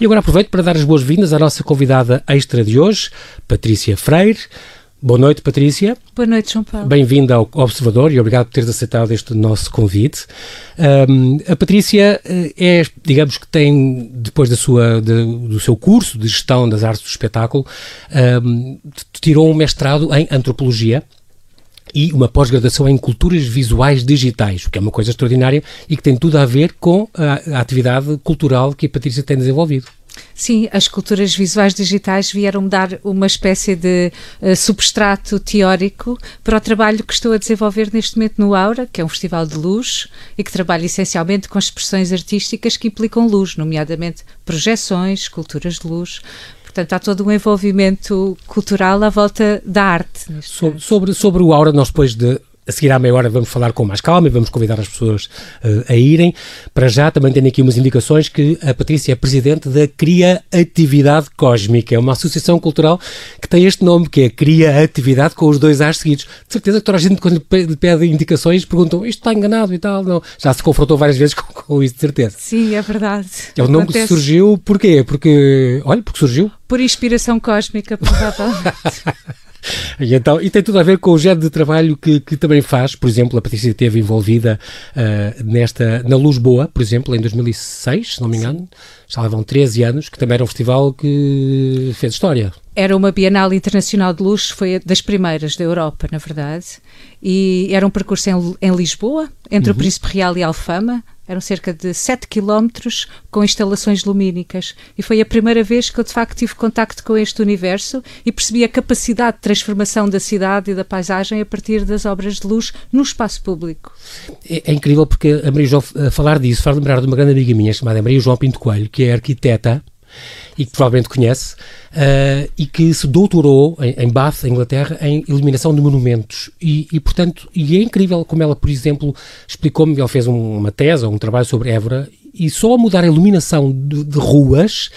E agora aproveito para dar as boas-vindas à nossa convidada extra de hoje, Patrícia Freire. Boa noite, Patrícia. Boa noite, João Paulo. Bem-vinda ao Observador e obrigado por teres aceitado este nosso convite. Um, a Patrícia eh, é, digamos que tem, depois da sua, de, do seu curso de gestão das artes do espetáculo, um, tirou um mestrado em antropologia e uma pós-graduação em culturas visuais digitais, o que é uma coisa extraordinária e que tem tudo a ver com a, a atividade cultural que a Patrícia tem desenvolvido. Sim, as culturas visuais digitais vieram dar uma espécie de uh, substrato teórico para o trabalho que estou a desenvolver neste momento no Aura, que é um festival de luz e que trabalha essencialmente com expressões artísticas que implicam luz, nomeadamente projeções, esculturas de luz. Portanto, há todo um envolvimento cultural à volta da arte. Sobre, sobre, sobre, o Aura, nós depois de a seguir à meia hora vamos falar com mais calma e vamos convidar as pessoas uh, a irem. Para já também tenho aqui umas indicações que a Patrícia é presidente da Cria Atividade Cósmica. É uma associação cultural que tem este nome, que é Cria Atividade com os dois A's seguidos. De certeza que toda a gente quando lhe pede indicações perguntam isto está enganado e tal. Não. Já se confrontou várias vezes com, com isso, de certeza. Sim, é verdade. É o nome Acontece. que surgiu, porquê? Porque, olha, porque surgiu. Por inspiração cósmica, provavelmente. E, então, e tem tudo a ver com o género de trabalho que, que também faz. Por exemplo, a Patrícia esteve envolvida uh, nesta, na Luz Boa, por exemplo, em 2006, se não me engano. Já levam 13 anos, que também era um festival que fez história. Era uma Bienal Internacional de Luz, foi das primeiras da Europa, na verdade. E era um percurso em, em Lisboa, entre uhum. o Príncipe Real e Alfama, eram cerca de 7 quilómetros com instalações lumínicas. E foi a primeira vez que eu, de facto, tive contacto com este universo e percebi a capacidade de transformação da cidade e da paisagem a partir das obras de luz no espaço público. É, é incrível porque a Maria João, a falar disso, faz lembrar de uma grande amiga minha chamada Maria João Pinto Coelho, que é arquiteta e que provavelmente conhece, uh, e que se doutorou em, em, Bath, Inglaterra, em eliminação de monumentos. E, e, portanto, e é incrível como ela, por exemplo, explicou-me, ela fez um, uma tese ou um trabalho sobre Évora, e só a mudar a iluminação de, de ruas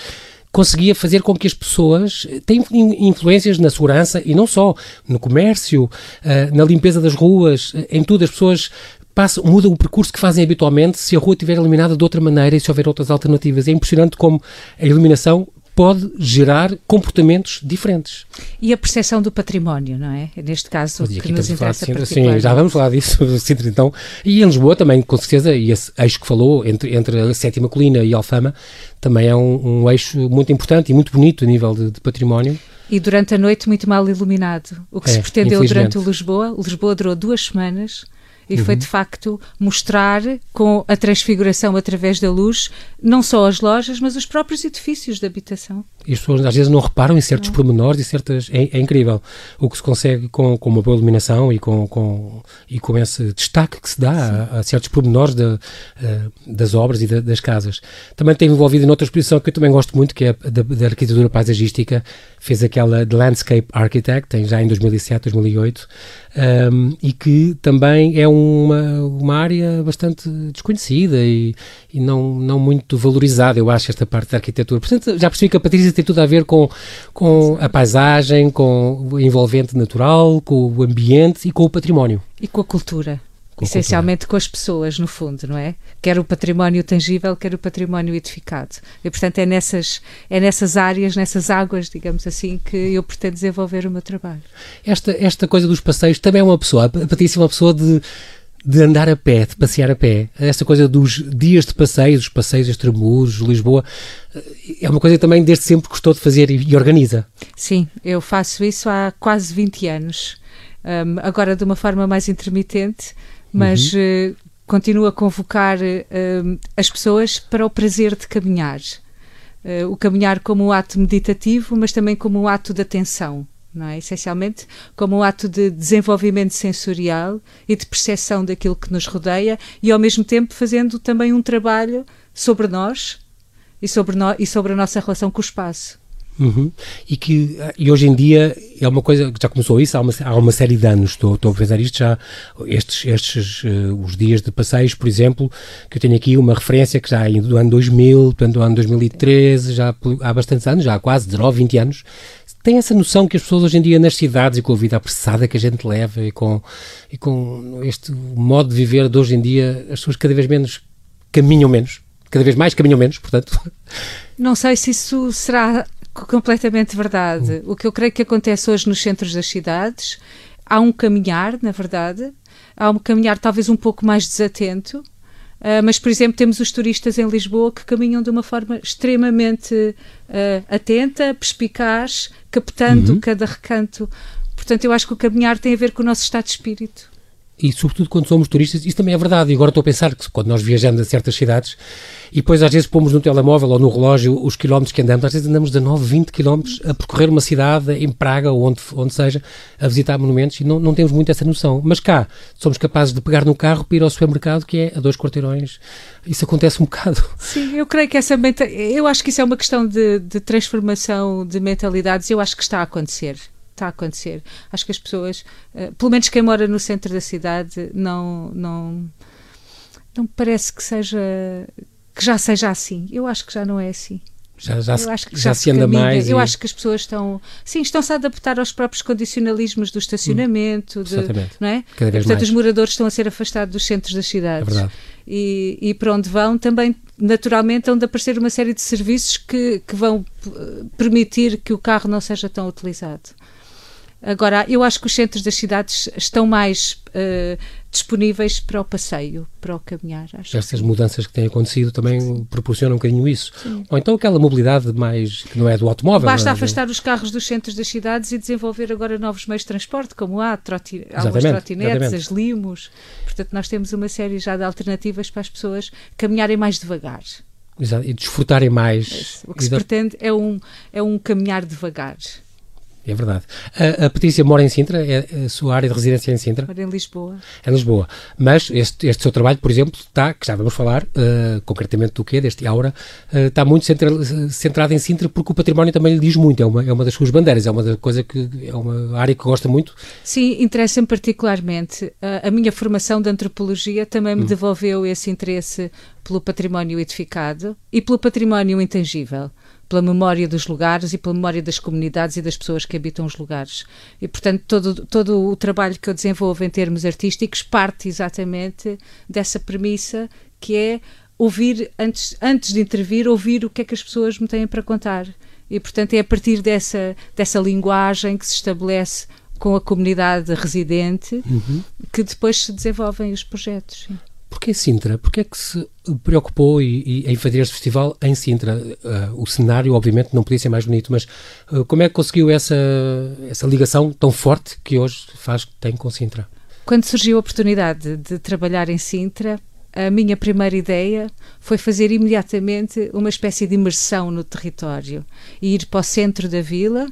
conseguia fazer com que as pessoas tenham influências na segurança e não só, no comércio, uh, na limpeza das ruas, em tudo. As pessoas passam, mudam o percurso que fazem habitualmente se a rua estiver iluminada de outra maneira e se houver outras alternativas. É impressionante como a iluminação pode gerar comportamentos diferentes. E a percepção do património, não é? Neste caso, que nos interessa Sintra, Sim, já vamos falar disso, Sintra, então. E em Lisboa também, com certeza, e esse eixo que falou, entre, entre a Sétima Colina e Alfama, também é um, um eixo muito importante e muito bonito a nível de, de património. E durante a noite muito mal iluminado. O que é, se pretendeu durante o Lisboa, o Lisboa durou duas semanas, e uhum. foi de facto mostrar com a transfiguração através da luz não só as lojas, mas os próprios edifícios de habitação. As pessoas às vezes não reparam em certos não. pormenores e certas. É, é, incrível o que se consegue com, com uma boa iluminação e com, com, e com esse destaque que se dá a, a, certos pormenores de, uh, das obras e de, das casas. Também tenho envolvido em outra exposição que eu também gosto muito, que é da, da arquitetura paisagística. Fez aquela The Landscape Architect, tem já em 2007, 2008, um, e que também é uma, uma área bastante desconhecida e, e não, não muito valorizada, eu acho, esta parte da arquitetura. Portanto, já percebi que a Patrícia tem tudo a ver com, com a paisagem, com o envolvente natural, com o ambiente e com o património. E com a cultura. Com essencialmente com as pessoas, no fundo, não é? Quer o património tangível, quer o património edificado. E, portanto, é nessas, é nessas áreas, nessas águas, digamos assim, que eu pretendo desenvolver o meu trabalho. Esta, esta coisa dos passeios também é uma pessoa, a Patrícia é uma pessoa de de andar a pé, de passear a pé. Essa coisa dos dias de passeios, os passeios extramuros, Lisboa, é uma coisa que também desde sempre gostou de fazer e, e organiza. Sim, eu faço isso há quase 20 anos. Um, agora de uma forma mais intermitente, mas uhum. uh, continuo a convocar uh, as pessoas para o prazer de caminhar. Uh, o caminhar como um ato meditativo, mas também como um ato de atenção não é? Essencialmente como um ato de desenvolvimento sensorial e de percepção daquilo que nos rodeia e ao mesmo tempo fazendo também um trabalho sobre nós e sobre, no, e sobre a nossa relação com o espaço. Uhum. E que e hoje em dia é uma coisa que já começou isso há uma, há uma série de anos. Estou, estou a pensar isto já. Estes, estes uh, os dias de passeios, por exemplo, que eu tenho aqui uma referência que já é do ano 2000, portanto, do ano 2013, já há bastantes anos, já há quase 19, 20 anos, tem essa noção que as pessoas hoje em dia nas cidades e com a vida apressada que a gente leva e com, e com este modo de viver de hoje em dia, as pessoas cada vez menos caminham menos, cada vez mais caminham menos, portanto, Não sei se isso será completamente verdade. Hum. O que eu creio que acontece hoje nos centros das cidades, há um caminhar, na verdade, há um caminhar talvez um pouco mais desatento, uh, mas, por exemplo, temos os turistas em Lisboa que caminham de uma forma extremamente uh, atenta, perspicaz, captando uhum. cada recanto. Portanto, eu acho que o caminhar tem a ver com o nosso estado de espírito e sobretudo quando somos turistas, isso também é verdade. E agora estou a pensar que quando nós viajamos a certas cidades e depois às vezes pomos no telemóvel ou no relógio os quilómetros que andamos, às vezes andamos 19, 20 quilómetros a percorrer uma cidade em Praga ou onde, onde seja, a visitar monumentos e não, não temos muito essa noção. Mas cá somos capazes de pegar no carro para ir ao supermercado, que é a dois quarteirões. Isso acontece um bocado. Sim, eu creio que essa eu acho que isso é uma questão de, de transformação de mentalidades, eu acho que está a acontecer está a acontecer. Acho que as pessoas, uh, pelo menos quem mora no centro da cidade, não, não, não parece que seja que já seja assim. Eu acho que já não é assim. Já, já, já, já se, anda mais. Eu e... acho que as pessoas estão, sim, estão-se a adaptar aos próprios condicionalismos do estacionamento, hum, de, não é? Cada vez Portanto, mais. os moradores estão a ser afastados dos centros das cidades. É. E, e para onde vão também, naturalmente, hão de aparecer uma série de serviços que, que vão eh, permitir que o carro não seja tão utilizado. Agora, eu acho que os centros das cidades estão mais uh, disponíveis para o passeio, para o caminhar. Acho Estas mudanças que têm acontecido também Sim. proporcionam um bocadinho isso. Sim. Ou então aquela mobilidade mais que não é do automóvel. Basta é? afastar os carros dos centros das cidades e desenvolver agora novos meios de transporte, como há troti algumas trotinetes, exatamente. as limos. Portanto, nós temos uma série já de alternativas para as pessoas caminharem mais devagar. Exato, e desfrutarem mais. O que se pretende é um, é um caminhar devagar. É verdade. A, a, Patrícia mora em Sintra, é a sua área de residência é em Sintra? Mora em Lisboa. É em Lisboa. Mas este, este seu trabalho, por exemplo, está, que já vamos falar uh, concretamente do quê, deste Aura, uh, está muito centra, centrado em Sintra porque o património também lhe diz muito, é uma, é uma das suas bandeiras, é uma coisa que é uma área que gosta muito. Sim, interessa-me particularmente. Uh, a minha formação de antropologia também me hum. devolveu esse interesse pelo património edificado e pelo património intangível pela memória dos lugares e pela memória das comunidades e das pessoas que habitam os lugares. E, portanto, todo, todo o trabalho que eu desenvolvo em termos artísticos parte exatamente dessa premissa que é ouvir, antes, antes de intervir, ouvir o que é que as pessoas me têm para contar. E, portanto, é a partir dessa, dessa linguagem que se estabelece com a comunidade residente uhum. que depois se desenvolvem os projetos. Porquê Sintra? Porquê é que se preocupou e, e, em fazer este festival em Sintra? Uh, o cenário, obviamente, não podia ser mais bonito, mas uh, como é que conseguiu essa, essa ligação tão forte que hoje faz tem com Sintra? Quando surgiu a oportunidade de trabalhar em Sintra, a minha primeira ideia foi fazer imediatamente uma espécie de imersão no território e ir para o centro da vila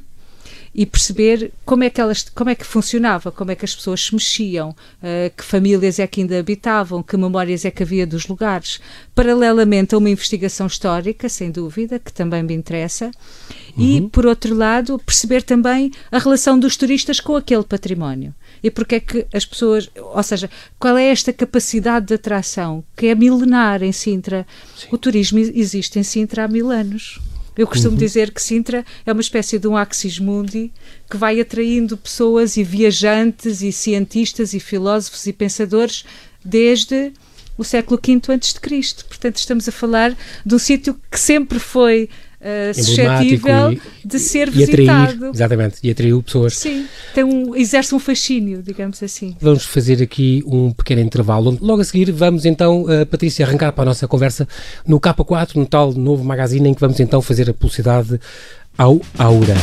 e perceber como é que elas, como é que funcionava, como é que as pessoas se mexiam, uh, que famílias é que ainda habitavam, que memórias é que havia dos lugares, paralelamente a uma investigação histórica, sem dúvida, que também me interessa, uhum. e por outro lado perceber também a relação dos turistas com aquele património e porque é que as pessoas, ou seja, qual é esta capacidade de atração que é milenar em Sintra? Sim. O turismo existe em Sintra há mil anos. Eu costumo uhum. dizer que Sintra é uma espécie de um axis mundi que vai atraindo pessoas e viajantes e cientistas e filósofos e pensadores desde o século V a.C. Portanto, estamos a falar de um sítio que sempre foi uh, suscetível e, de ser e visitado. Atrair, exatamente, e atraiu pessoas. Sim, tem um, exerce um fascínio, digamos assim. Vamos fazer aqui um pequeno intervalo. Logo a seguir vamos então, uh, Patrícia, arrancar para a nossa conversa no K4, no tal novo magazine em que vamos então fazer a publicidade ao Aura.